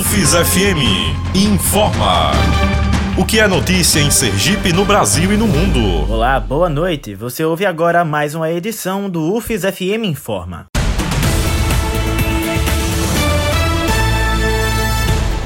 UFES FM informa. O que é notícia em Sergipe, no Brasil e no mundo? Olá, boa noite. Você ouve agora mais uma edição do UFES FM Informa.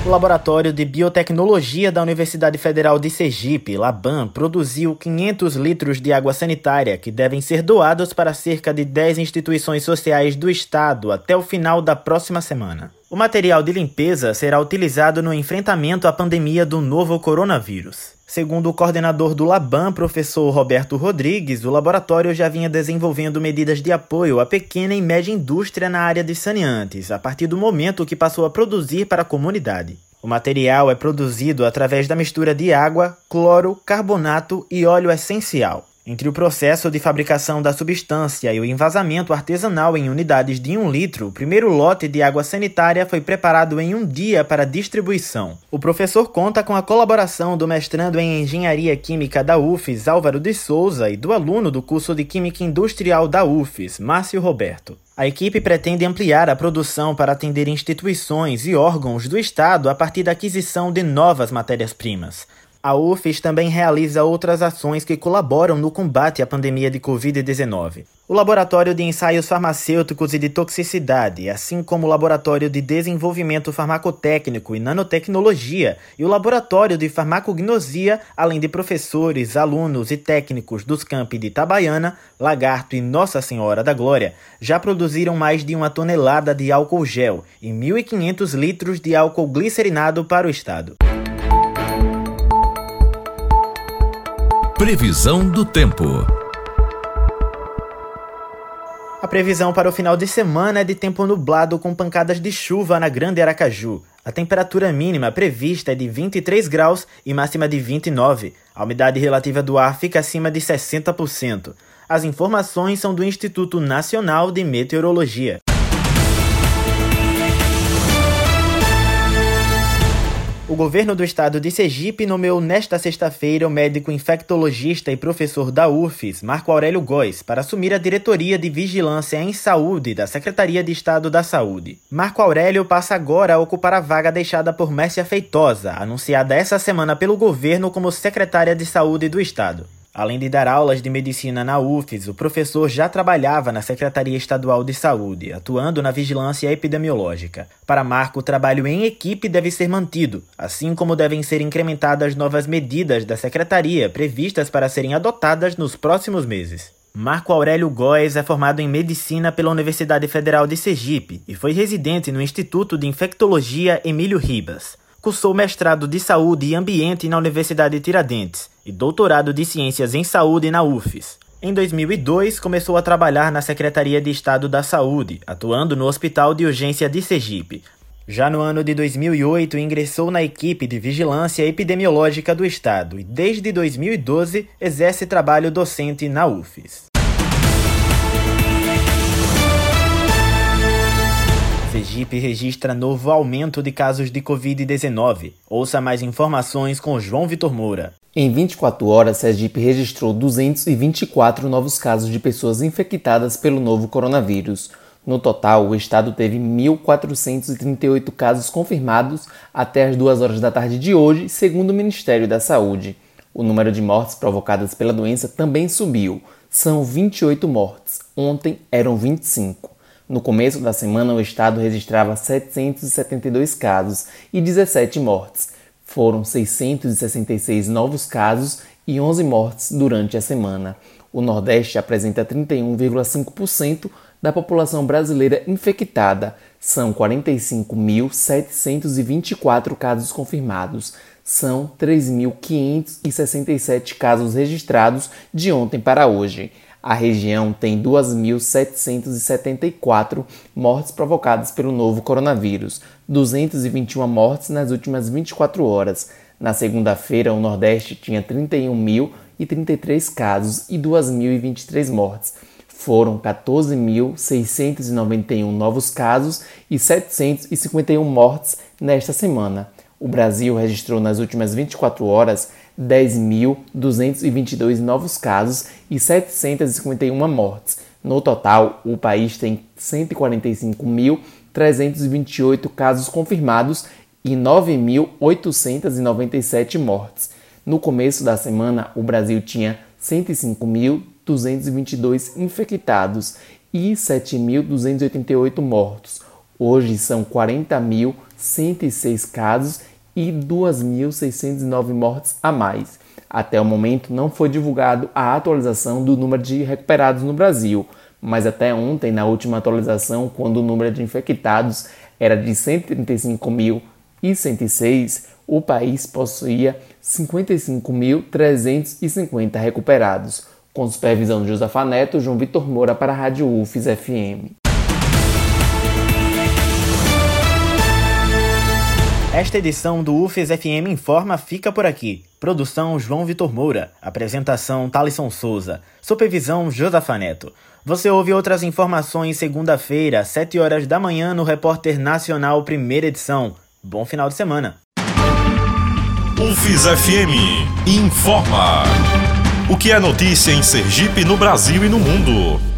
O Laboratório de Biotecnologia da Universidade Federal de Sergipe, Laban, produziu 500 litros de água sanitária que devem ser doados para cerca de 10 instituições sociais do estado até o final da próxima semana. O material de limpeza será utilizado no enfrentamento à pandemia do novo coronavírus. Segundo o coordenador do Laban, professor Roberto Rodrigues, o laboratório já vinha desenvolvendo medidas de apoio à pequena e média indústria na área de saneantes, a partir do momento que passou a produzir para a comunidade. O material é produzido através da mistura de água, cloro, carbonato e óleo essencial. Entre o processo de fabricação da substância e o envasamento artesanal em unidades de um litro, o primeiro lote de água sanitária foi preparado em um dia para distribuição. O professor conta com a colaboração do mestrando em Engenharia Química da UFES, Álvaro de Souza, e do aluno do curso de Química Industrial da UFES, Márcio Roberto. A equipe pretende ampliar a produção para atender instituições e órgãos do Estado a partir da aquisição de novas matérias-primas. A UFES também realiza outras ações que colaboram no combate à pandemia de Covid-19. O Laboratório de Ensaios Farmacêuticos e de Toxicidade, assim como o Laboratório de Desenvolvimento Farmacotécnico e Nanotecnologia e o Laboratório de Farmacognosia, além de professores, alunos e técnicos dos campi de Itabaiana, Lagarto e Nossa Senhora da Glória, já produziram mais de uma tonelada de álcool gel e 1.500 litros de álcool glicerinado para o estado. Previsão do tempo. A previsão para o final de semana é de tempo nublado com pancadas de chuva na Grande Aracaju. A temperatura mínima prevista é de 23 graus e máxima de 29. A umidade relativa do ar fica acima de 60%. As informações são do Instituto Nacional de Meteorologia. O governo do estado de Sergipe nomeou nesta sexta-feira o médico infectologista e professor da UFES, Marco Aurélio Góes, para assumir a diretoria de Vigilância em Saúde da Secretaria de Estado da Saúde. Marco Aurélio passa agora a ocupar a vaga deixada por Mércia Feitosa, anunciada essa semana pelo governo como secretária de Saúde do estado. Além de dar aulas de medicina na UFES, o professor já trabalhava na Secretaria Estadual de Saúde, atuando na vigilância epidemiológica. Para Marco, o trabalho em equipe deve ser mantido, assim como devem ser incrementadas novas medidas da Secretaria previstas para serem adotadas nos próximos meses. Marco Aurélio Góes é formado em medicina pela Universidade Federal de Sergipe e foi residente no Instituto de Infectologia Emílio Ribas. Cursou mestrado de Saúde e Ambiente na Universidade de Tiradentes e doutorado de Ciências em Saúde na UFES. Em 2002, começou a trabalhar na Secretaria de Estado da Saúde, atuando no Hospital de Urgência de Sergipe. Já no ano de 2008, ingressou na equipe de vigilância epidemiológica do Estado e, desde 2012, exerce trabalho docente na UFES. Sergipe registra novo aumento de casos de Covid-19. Ouça mais informações com João Vitor Moura. Em 24 horas, Sergipe registrou 224 novos casos de pessoas infectadas pelo novo coronavírus. No total, o estado teve 1.438 casos confirmados até as 2 horas da tarde de hoje, segundo o Ministério da Saúde. O número de mortes provocadas pela doença também subiu. São 28 mortes. Ontem eram 25. No começo da semana, o estado registrava 772 casos e 17 mortes. Foram 666 novos casos e 11 mortes durante a semana. O Nordeste apresenta 31,5% da população brasileira infectada. São 45.724 casos confirmados. São 3.567 casos registrados de ontem para hoje. A região tem 2.774 mortes provocadas pelo novo coronavírus, 221 mortes nas últimas 24 horas. Na segunda-feira, o Nordeste tinha 31.033 casos e 2.023 mortes. Foram 14.691 novos casos e 751 mortes nesta semana. O Brasil registrou nas últimas 24 horas 10.222 novos casos e 751 mortes. No total, o país tem 145.328 casos confirmados e 9.897 mortes. No começo da semana, o Brasil tinha 105.222 infectados e 7.288 mortos. Hoje são 40.106 casos e 2.609 mortes a mais. Até o momento não foi divulgado a atualização do número de recuperados no Brasil, mas até ontem, na última atualização, quando o número de infectados era de 135.106, o país possuía 55.350 recuperados. Com supervisão de Josafa Neto, João Vitor Moura para a Rádio UFES FM. Esta edição do UFES FM Informa fica por aqui. Produção João Vitor Moura. Apresentação Talisson Souza. Supervisão Josafa Neto. Você ouve outras informações segunda-feira, às 7 horas da manhã, no Repórter Nacional, primeira edição. Bom final de semana. UFES FM Informa. O que é notícia em Sergipe, no Brasil e no mundo.